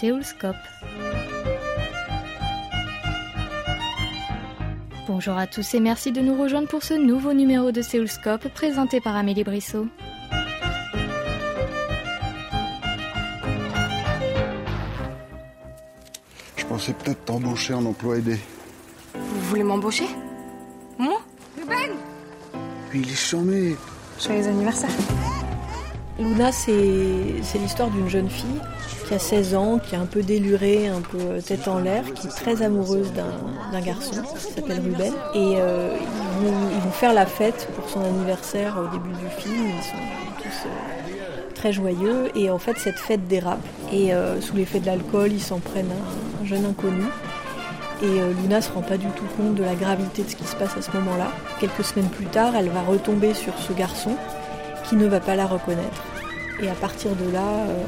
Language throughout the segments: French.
Séoulscope. Bonjour à tous et merci de nous rejoindre pour ce nouveau numéro de Séoulscope présenté par Amélie Brissot. Je pensais peut-être t'embaucher en emploi aidé. Vous voulez m'embaucher? Moi? Mais il est charmé. Joyeux anniversaire. Luna, c'est l'histoire d'une jeune fille qui a 16 ans, qui est un peu délurée, un peu tête en l'air, qui est très amoureuse d'un garçon qui s'appelle Ruben. Et euh, ils, vont, faire la fête pour son anniversaire au début du film. Ils sont tous euh, très joyeux. Et en fait, cette fête dérape. Et euh, sous l'effet de l'alcool, ils s'en prennent un, un, jeune inconnu. Et Luna se rend pas du tout compte de la gravité de ce qui se passe à ce moment-là. Quelques semaines plus tard, elle va retomber sur ce garçon qui ne va pas la reconnaître. Et à partir de là, euh,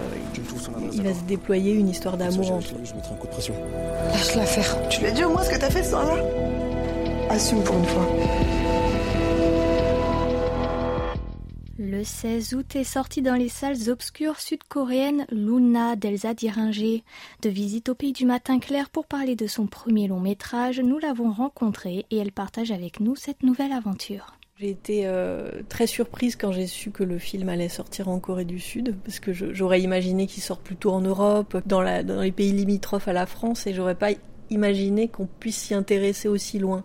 il va se déployer une histoire d'amour entre eux. Je mettrai un coup de pression. Lâche l'affaire. Tu lui as dit au moins ce que t'as fait ce soir-là Assume pour une fois. Le 16 août est sorti dans les salles obscures sud-coréennes Luna d'Elsa Diringer. De visite au pays du matin clair pour parler de son premier long métrage, nous l'avons rencontrée et elle partage avec nous cette nouvelle aventure. J'ai été euh, très surprise quand j'ai su que le film allait sortir en Corée du Sud, parce que j'aurais imaginé qu'il sorte plutôt en Europe, dans, la, dans, les pays limitrophes à la France, et j'aurais pas imaginé qu'on puisse s'y intéresser aussi loin,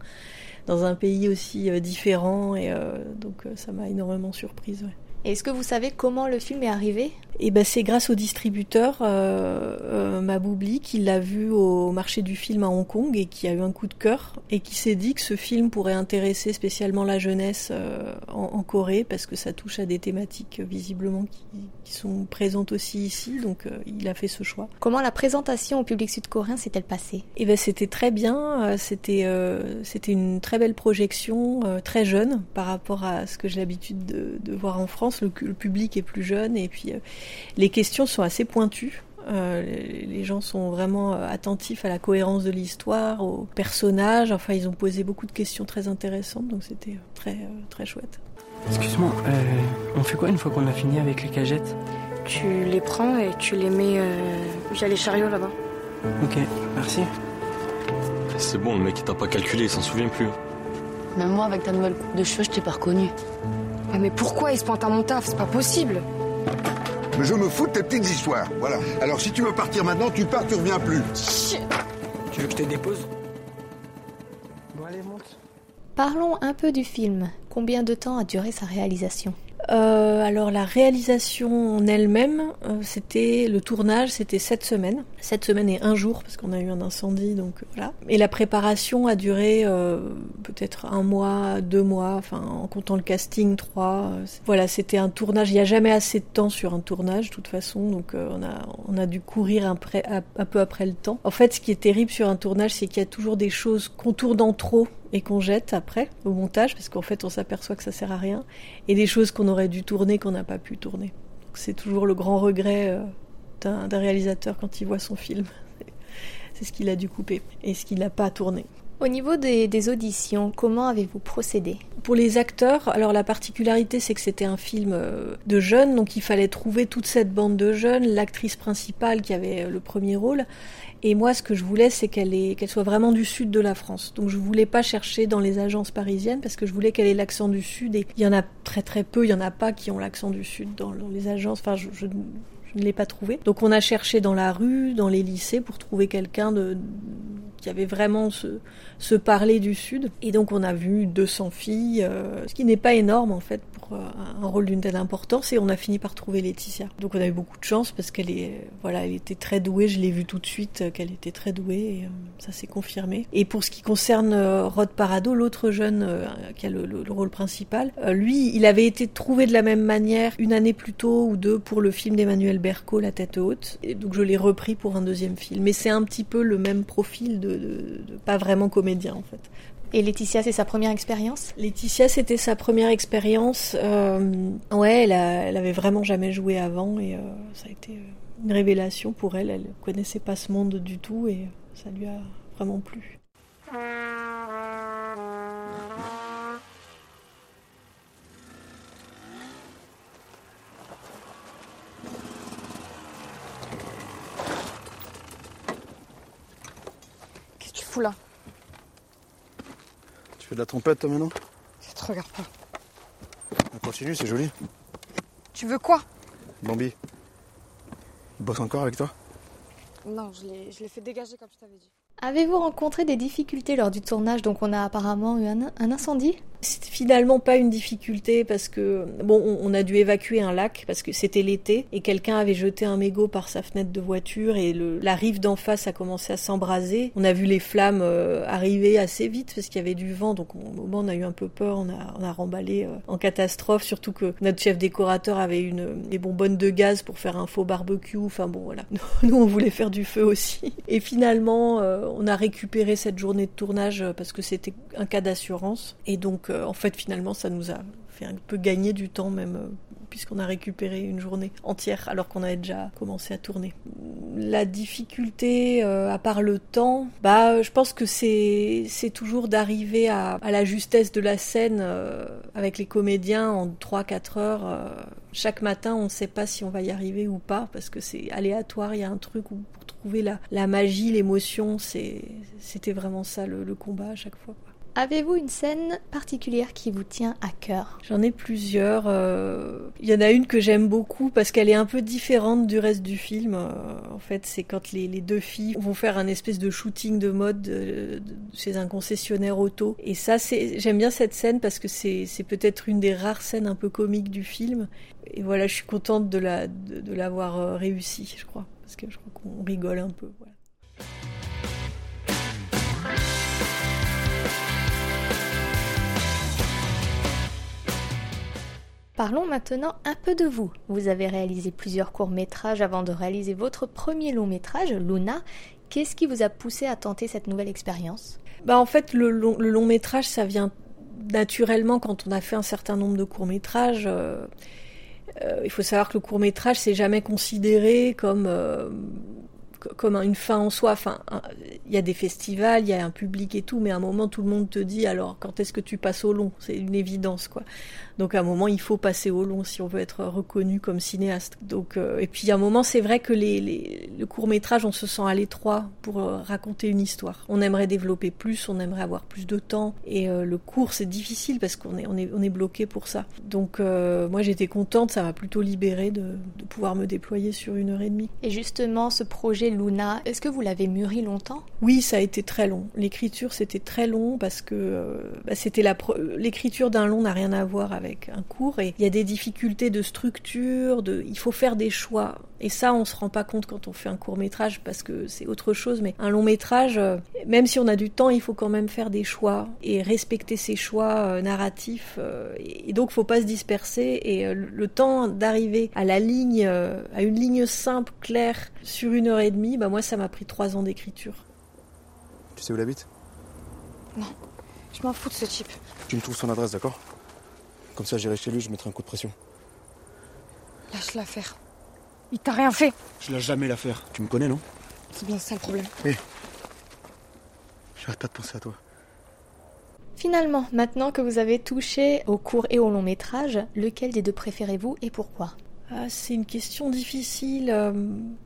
dans un pays aussi euh, différent, et euh, donc ça m'a énormément surprise. Ouais. Est-ce que vous savez comment le film est arrivé? Et ben c'est grâce au distributeur euh, euh, Maboubli qui l'a vu au marché du film à Hong Kong et qui a eu un coup de cœur et qui s'est dit que ce film pourrait intéresser spécialement la jeunesse euh, en, en, Corée parce que ça touche à des thématiques euh, visiblement qui, qui sont présentes aussi ici donc il a fait ce choix. Comment la présentation au public sud-coréen s'est-elle passée? Et ben c'était très bien, c'était c'était une très belle projection, très jeune par rapport à ce que j'ai l'habitude de, de, voir en France. Le, le, public est plus jeune et puis les questions sont assez pointues. Euh, les, gens sont vraiment attentifs à la cohérence de l'histoire, aux personnages. Enfin, ils ont posé beaucoup de questions très intéressantes, donc c'était très euh, très chouette. Excuse-moi, euh, on fait quoi une fois qu'on a fini avec les cagettes? Tu les prends et tu les mets via les chariots là-bas. Ok, merci. C'est bon, le mec il t'a pas calculé, il s'en souvient plus. Même moi, avec ta nouvelle coupe de cheveux, je t'ai pas reconnu. Ah, mais pourquoi il se pointe à mon taf? C'est pas possible. Mais je me fous de tes petites histoires. Voilà. Alors si tu veux partir maintenant, tu pars, tu reviens plus. Chut. Tu veux que je te dépose? Bon allez, monte. Parlons un peu du film. Combien de temps a duré sa réalisation? Euh, alors la réalisation en elle-même, euh, c'était le tournage, c'était sept semaines, sept semaines et un jour parce qu'on a eu un incendie, donc euh, voilà. Et la préparation a duré euh, peut-être un mois, deux mois, enfin en comptant le casting, trois. voilà, c'était un tournage. Il n'y a jamais assez de temps sur un tournage, de toute façon, donc on a on a dû courir un, un peu après le temps. En fait, ce qui est terrible sur un tournage, c'est qu'il y a toujours des choses qu'on tourne en trop et qu'on jette après au montage parce qu'en fait on s'aperçoit que ça sert à rien et des choses qu'on aurait dû tourner qu'on n'a pas pu tourner. C'est toujours le grand regret euh, d'un réalisateur quand il voit son film. C'est ce qu'il a dû couper et ce qu'il n'a pas tourné. Au niveau des, auditions, comment avez-vous procédé? Pour les acteurs, alors la particularité c'est que c'était un film euh, de jeunes, donc il fallait trouver toute cette bande de jeunes, l'actrice principale qui avait le premier rôle, et moi, ce que je voulais, c'est qu'elle soit vraiment du sud de la France. Donc, je voulais pas chercher dans les agences parisiennes parce que je voulais qu'elle ait l'accent du sud. Et il y en a très très peu. Il y en a pas qui ont l'accent du sud dans, les agences. Je ne l'ai pas trouvé. Donc, on a cherché dans la rue, dans les lycées, pour trouver quelqu'un qui avait vraiment ce, ce parler du sud. Et donc, on a vu 200 filles, euh, ce qui n'est pas énorme en fait pour un rôle d'une telle importance et on a fini par trouver Laetitia. Donc on a eu beaucoup de chance parce qu'elle voilà, était très douée, je l'ai vu tout de suite qu'elle était très douée et euh, ça s'est confirmé. Et pour ce qui concerne euh, Rod Parado, l'autre jeune euh, qui a le, le, le, rôle principal, euh, lui, il avait été trouvé de la même manière une année plus tôt ou deux pour le film d'Emmanuel Berco La tête haute et donc je l'ai repris pour un deuxième film. Mais c'est un petit peu le même profil de, de, de pas vraiment comédien en fait. Et Laetitia, c'est sa première expérience? Laetitia, c'était sa première expérience. Euh, ouais, elle, a, elle avait vraiment jamais joué avant et euh, ça a été une révélation pour elle. Elle connaissait pas ce monde du tout et ça lui a vraiment plu. Fous là Tu fais de la trompette toi maintenant? Ça te regarde pas. On continue, c'est joli. Tu veux quoi? Bambi. Il bosse encore avec toi? Non, je l'ai je l'ai fait dégager comme je t'avais dit. Avez-vous rencontré des difficultés lors du tournage? Donc on a apparemment eu un, un incendie? C'était finalement pas une difficulté parce que bon, on, a dû évacuer un lac parce que c'était l'été et quelqu'un avait jeté un mégot par sa fenêtre de voiture et la rive d'en face a commencé à s'embraser. On a vu les flammes euh, arriver assez vite parce qu'il y avait du vent, donc au moment on a eu un peu peur, on a, on a remballé euh, en catastrophe, surtout que notre chef décorateur avait une des bonbonnes de gaz pour faire un faux barbecue. Enfin bon voilà, nous on voulait faire du feu aussi. Et finalement, euh, on a récupéré cette journée de tournage parce que c'était un cas d'assurance et donc en fait finalement ça nous a fait un peu gagner du temps même euh, puisqu'on a récupéré une journée entière alors qu'on avait déjà commencé à tourner. La difficulté, euh, à part le temps, bah, je pense que c'est toujours d'arriver à, la justesse de la scène euh, avec les comédiens en 3-4 heures. euh. chaque matin, on ne sait pas si on va y arriver ou pas parce que c'est aléatoire. Il y a un truc où pour trouver la, la magie, l'émotion, c'était vraiment ça le combat à chaque fois. Avez-vous une scène particulière qui vous tient à cœur? J'en ai plusieurs. euh, Il y en a une que j'aime beaucoup parce qu'elle est un peu différente du reste du film. Euh, En fait, c'est quand les, deux filles vont faire un espèce de shooting de mode euh, chez un concessionnaire auto. Et ça, j'aime bien cette scène parce que c'est peut-être une des rares scènes un peu comiques du film. Et voilà, je suis contente de la de, de l'avoir réussi, je crois, parce que je crois qu'on rigole un peu. Parlons maintenant un peu de vous. Vous avez réalisé plusieurs courts-métrages avant de réaliser votre premier long-métrage, Luna. Qu'est-ce qui vous a poussé à tenter cette nouvelle expérience? Bah en fait, le long, métrage, ça vient naturellement quand on a fait un certain nombre de courts métrages. euh, euh, il faut savoir que le court métrage, c'est jamais considéré comme euh, co- comme une fin en soi. Il y a des festivals, il y a un public et tout, mais à un moment, tout le monde te dit alors quand est-ce que tu passes au long? C'est une évidence, quoi. Donc à un moment, il faut passer au long si on veut être reconnu comme cinéaste. Donc euh, et puis à un moment, c'est vrai que les, les- le court métrage, on se sent à l'étroit pour euh, raconter une histoire. On aimerait développer plus, on aimerait avoir plus de temps. Et euh, le court, c'est difficile parce qu'on est on est on est bloqué pour ça. Donc moi, j'étais contente, ça m'a plutôt libérée de, de pouvoir me déployer sur une heure et demie. Et justement, ce projet Luna, est-ce que vous l'avez mûri longtemps? Oui, ça a été très long. L'écriture, c'était très long parce que bah, c'était la l'écriture d'un long n'a rien à voir avec un court et il y a des difficultés de structure, de il faut faire des choix. Et ça, on se rend pas compte quand on fait un court métrage parce que c'est autre chose. Mais un long métrage, euh, même si on a du temps, il faut quand même faire des choix et respecter ses choix euh, narratifs. euh, et, donc, faut pas se disperser. Et le- temps d'arriver à la ligne, à une ligne simple, claire, sur une heure et demie, bah moi, ça m'a pris trois ans d'écriture. Tu sais où il habite? Je m'en fous de ce type. Tu me trouves son adresse, d'accord? Comme ça, j'irai chez lui, je mettrai un coup de pression. Lâche l'affaire. Il t'a rien fait. Je lâche jamais l'affaire. Tu me connais, non? C'est bien ça le problème. J'arrête pas de penser à toi. Finalement, maintenant que vous avez touché au court et au long métrage, lequel des deux préférez-vous et pourquoi? Ah, c'est une question difficile. euh,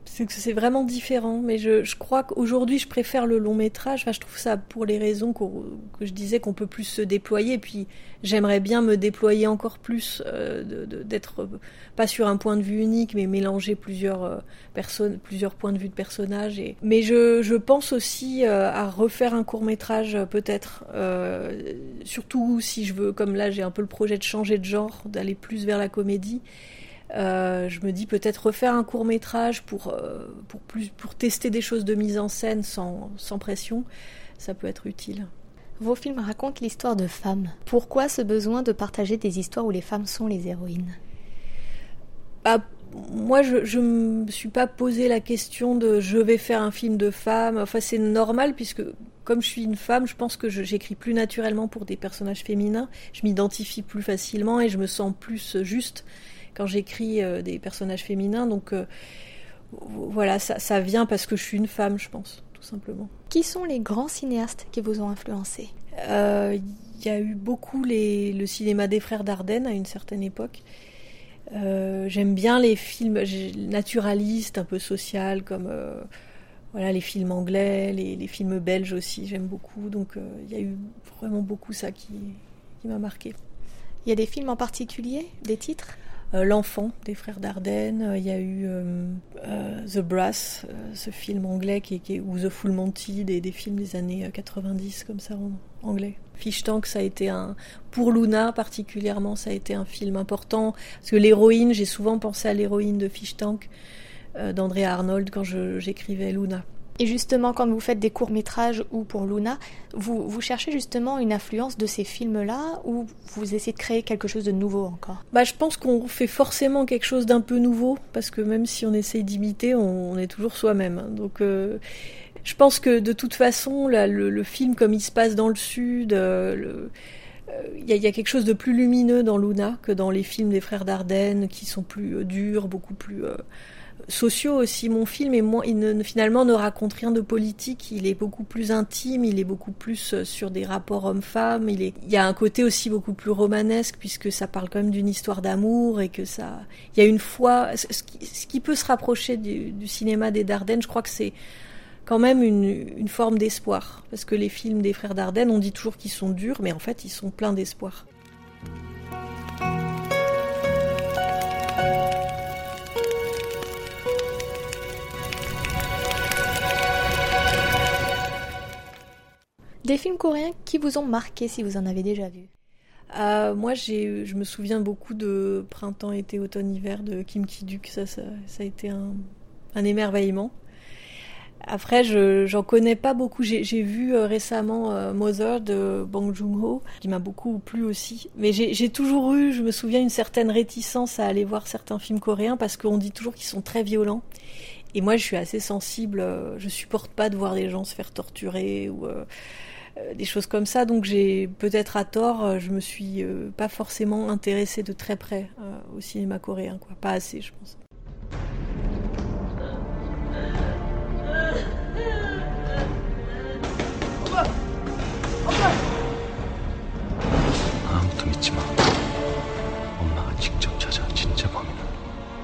C'est vraiment différent, mais je, crois qu'aujourd'hui, je préfère le long métrage. Enfin, je trouve ça pour les raisons que je disais qu'on peut plus se déployer. Puis, j'aimerais bien me déployer encore plus, euh, d'être euh, pas sur un point de vue unique, mais mélanger plusieurs euh, personnes, plusieurs points de vue de personnages. Mais je, pense aussi à refaire un court métrage, peut-être. surtout si je veux, comme là, j'ai un peu le projet de changer de genre, d'aller plus vers la comédie. Euh, je me dis peut-être refaire un court métrage pour, euh, pour, plus, pour tester des choses de mise en scène sans, sans pression, ça peut être utile. Vos films racontent l'histoire de femmes. Pourquoi ce besoin de partager des histoires où les femmes sont les héroïnes? Bah, moi, je ne me suis pas posé la question de je vais faire un film de femme. Enfin, c'est normal puisque comme je suis une femme, je pense que j'écris plus naturellement pour des personnages féminins. Je m'identifie plus facilement et je me sens plus juste quand j'écris euh, des personnages féminins. Donc euh, voilà, ça, ça vient parce que je suis une femme, je pense, tout simplement. Qui sont les grands cinéastes qui vous ont influencé? Euh, Il y a eu beaucoup les, le cinéma des frères Dardenne à une certaine époque. Euh, J'aime bien les films naturalistes, un peu social, comme euh, voilà, les films anglais, les, films belges aussi, j'aime beaucoup. Donc il y a eu vraiment beaucoup ça qui, qui m'a marqué. Il y a des films en particulier, des titres? euh, L'enfant des frères Dardenne, euh, il y a eu euh, The Brass, ce film anglais qui, qui, ou The Full Monty, des, des, films des années 90 comme ça en anglais. Fish Tank, ça a été un, pour Luna particulièrement, ça a été un film important parce que l'héroïne, j'ai souvent pensé à l'héroïne de Fish Tank d'André Arnold quand j'écrivais Luna. Et justement, quand vous faites des courts-métrages ou pour Luna, vous, vous cherchez justement une influence de ces films-là ou vous essayez de créer quelque chose de nouveau encore? Bah, Je pense qu'on fait forcément quelque chose d'un peu nouveau parce que même si on essaye d'imiter, on, est toujours soi-même. Donc. Euh, je pense que de toute façon, le, film comme il se passe dans le sud, euh, euh, il y, a quelque chose de plus lumineux dans Luna que dans les films des frères Dardenne qui sont plus durs, beaucoup plus sociaux aussi. Mon film est moins, il ne, finalement ne raconte rien de politique. Il est beaucoup plus intime. Il est beaucoup plus euh, sur des rapports hommes-femmes. Il y a un côté aussi beaucoup plus romanesque puisque ça parle quand même d'une histoire d'amour et que ça, il y a une foi. Ce qui, peut se rapprocher du, cinéma des Dardennes, je crois que c'est quand même une, une forme d'espoir parce que les films des frères Dardenne, on dit toujours qu'ils sont durs, mais en fait, ils sont pleins d'espoir. Des films coréens qui vous ont marqué si vous en avez déjà vu? Euh, moi, je me souviens beaucoup de Printemps, été, automne, hiver de Kim Ki-duk. Ça, ça, a été un, émerveillement. Après, je j'en connais pas beaucoup. J'ai vu euh, récemment euh, Mother de Bong Joon-ho, qui m'a beaucoup plu aussi. Mais j'ai toujours eu, je me souviens, une certaine réticence à aller voir certains films coréens parce qu'on dit toujours qu'ils sont très violents. Et moi, je suis assez sensible. Je supporte pas de voir des gens se faire torturer ou euh, des choses comme ça. Donc j'ai peut-être à tort, euh, je me suis euh, pas forcément intéressée de très près au cinéma coréen, quoi. Pas assez, je pense. 아무것도 믿지 마. 엄마가 직접 찾아 진짜 범인은.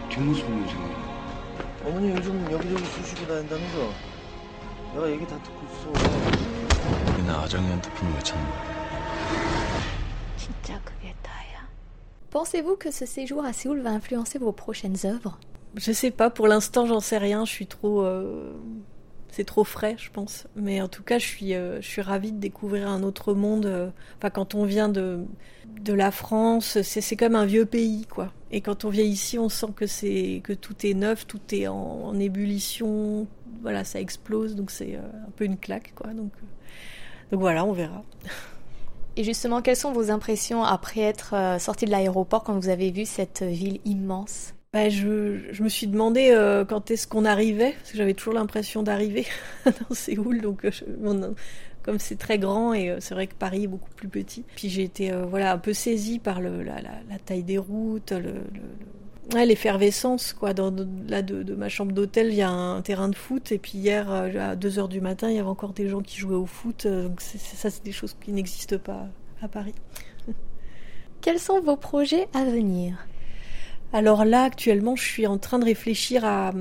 뒷모습 요즘. 어머니 요즘 여기저기 쑤시고 다닌다면서. 내가 얘기 다 듣고 있어. Pensez-vous que ce séjour à Séoul va influencer vos prochaines œuvres? Je sais pas, pour l'instant j'en sais rien, je suis trop... Euh, c'est trop frais, je pense. Mais en tout cas, je suis, euh, je suis ravie de découvrir un autre monde. Euh, enfin, quand on vient de, de la France, c'est comme un vieux pays, quoi. Et quand on vient ici, on sent que c'est que tout est neuf, tout est en, ébullition. Voilà, ça explose, donc c'est un peu une claque, quoi. Donc donc voilà, on verra. Et justement, quelles sont vos impressions après être euh, sorti de l'aéroport quand vous avez vu cette ville immense? Bah, je, je, me suis demandé euh, quand est-ce qu'on arrivait, parce que j'avais toujours l'impression d'arriver dans Séoul, donc euh, comme c'est très grand et c'est vrai que Paris est beaucoup plus petit. Puis j'ai été voilà un peu saisie par le, la, la, taille des routes, le, Ouais, l'effervescence, quoi. Dans, là, de, ma chambre d'hôtel, il y a un terrain de foot, et puis hier, euh, à 2h du matin, il y avait encore des gens qui jouaient au foot. Euh, donc, ça, c'est des choses qui n'existent pas à Paris. Quels sont vos projets à venir? Alors là, actuellement, je suis en train de réfléchir à,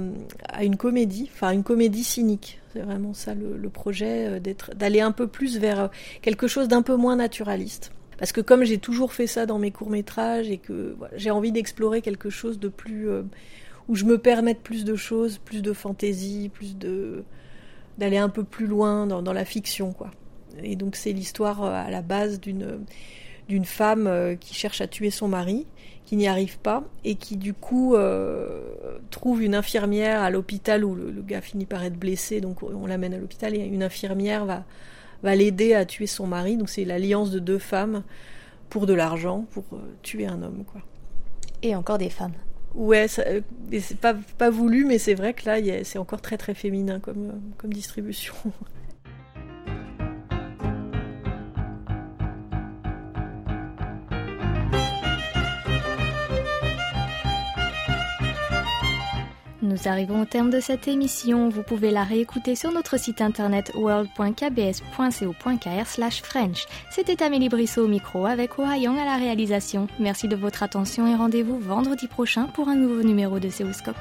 une comédie, enfin une comédie cynique. C'est vraiment ça le, projet, euh, d'être, d'aller un peu plus vers quelque chose d'un peu moins naturaliste. Parce que comme j'ai toujours fait ça dans mes courts-métrages et que j'ai envie d'explorer quelque chose de plus... Euh, où je me permette plus de choses, plus de fantaisie, plus de... d'aller un peu plus loin dans, la fiction, quoi. Et donc c'est l'histoire euh, à la base d'une d'une femme euh, qui cherche à tuer son mari, qui n'y arrive pas, et qui du coup trouve une infirmière à l'hôpital où le, le, gars finit par être blessé, donc on l'amène à l'hôpital, et une infirmière va va l'aider à tuer son mari. Donc c'est l'alliance de deux femmes pour de l'argent, pour euh, tuer un homme, quoi. Et encore des femmes. Ouais, euh, c'est pas, pas voulu, mais c'est vrai que là, c'est encore très très féminin comme, euh, comme distribution. Nous arrivons au terme de cette émission. Vous pouvez la réécouter sur notre site internet world.kbs.co.kr French. C'était Amélie Brissot au micro avec Young à la réalisation. Merci de votre attention et rendez-vous vendredi prochain pour un nouveau numéro de Séoulscope.